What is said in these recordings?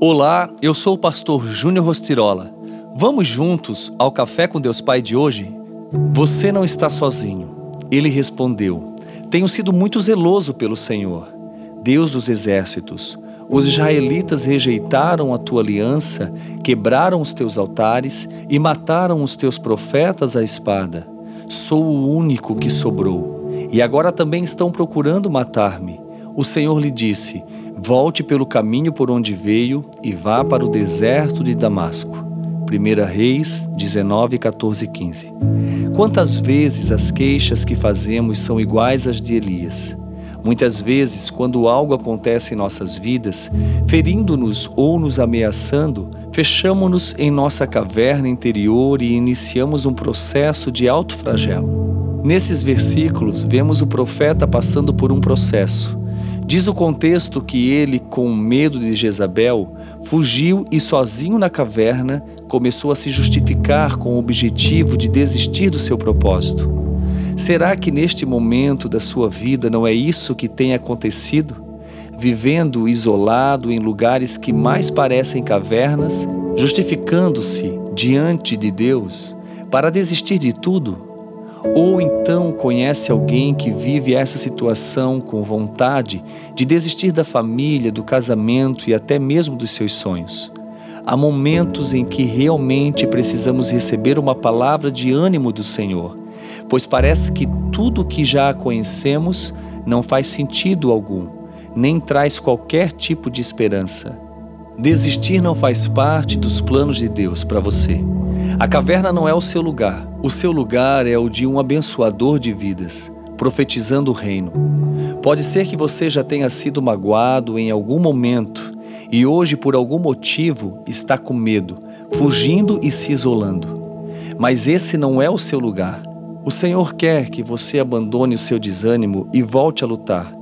Olá, eu sou o pastor Júnior Rostirola. Vamos juntos ao Café com Deus Pai de hoje? Você não está sozinho. Ele respondeu: Tenho sido muito zeloso pelo Senhor, Deus dos exércitos. Os israelitas rejeitaram a tua aliança, quebraram os teus altares e mataram os teus profetas à espada. Sou o único que sobrou, e agora também estão procurando matar-me. O Senhor lhe disse: Volte pelo caminho por onde veio e vá para o deserto de Damasco. 1 Reis 19, 14 e 15. Quantas vezes as queixas que fazemos são iguais às de Elias? Muitas vezes, quando algo acontece em nossas vidas, ferindo-nos ou nos ameaçando, fechamos-nos em nossa caverna interior e iniciamos um processo de autofragelo. Nesses versículos, vemos o profeta passando por um processo Diz o contexto que ele, com medo de Jezabel, fugiu e sozinho na caverna começou a se justificar com o objetivo de desistir do seu propósito. Será que neste momento da sua vida não é isso que tem acontecido? Vivendo isolado em lugares que mais parecem cavernas, justificando-se diante de Deus para desistir de tudo? Ou então conhece alguém que vive essa situação com vontade de desistir da família, do casamento e até mesmo dos seus sonhos. Há momentos em que realmente precisamos receber uma palavra de ânimo do Senhor, pois parece que tudo o que já conhecemos não faz sentido algum, nem traz qualquer tipo de esperança. Desistir não faz parte dos planos de Deus para você. A caverna não é o seu lugar. O seu lugar é o de um abençoador de vidas, profetizando o reino. Pode ser que você já tenha sido magoado em algum momento e hoje, por algum motivo, está com medo, fugindo e se isolando. Mas esse não é o seu lugar. O Senhor quer que você abandone o seu desânimo e volte a lutar,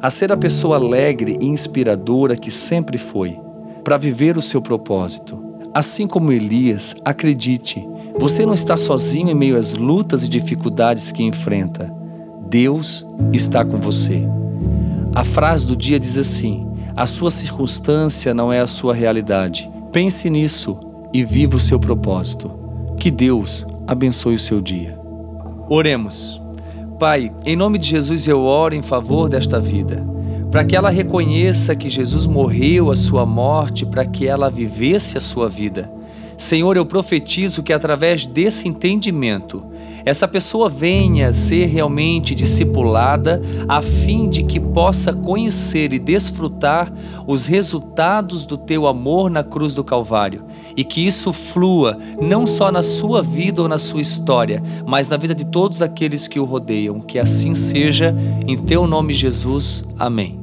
a ser a pessoa alegre e inspiradora que sempre foi, para viver o seu propósito. Assim como Elias, acredite, você não está sozinho em meio às lutas e dificuldades que enfrenta. Deus está com você. A frase do dia diz assim: a sua circunstância não é a sua realidade. Pense nisso e viva o seu propósito. Que Deus abençoe o seu dia. Oremos. Pai, em nome de Jesus eu oro em favor desta vida para que ela reconheça que Jesus morreu a sua morte para que ela vivesse a sua vida. Senhor, eu profetizo que através desse entendimento, essa pessoa venha ser realmente discipulada, a fim de que possa conhecer e desfrutar os resultados do teu amor na cruz do Calvário, e que isso flua não só na sua vida ou na sua história, mas na vida de todos aqueles que o rodeiam. Que assim seja, em teu nome, Jesus. Amém.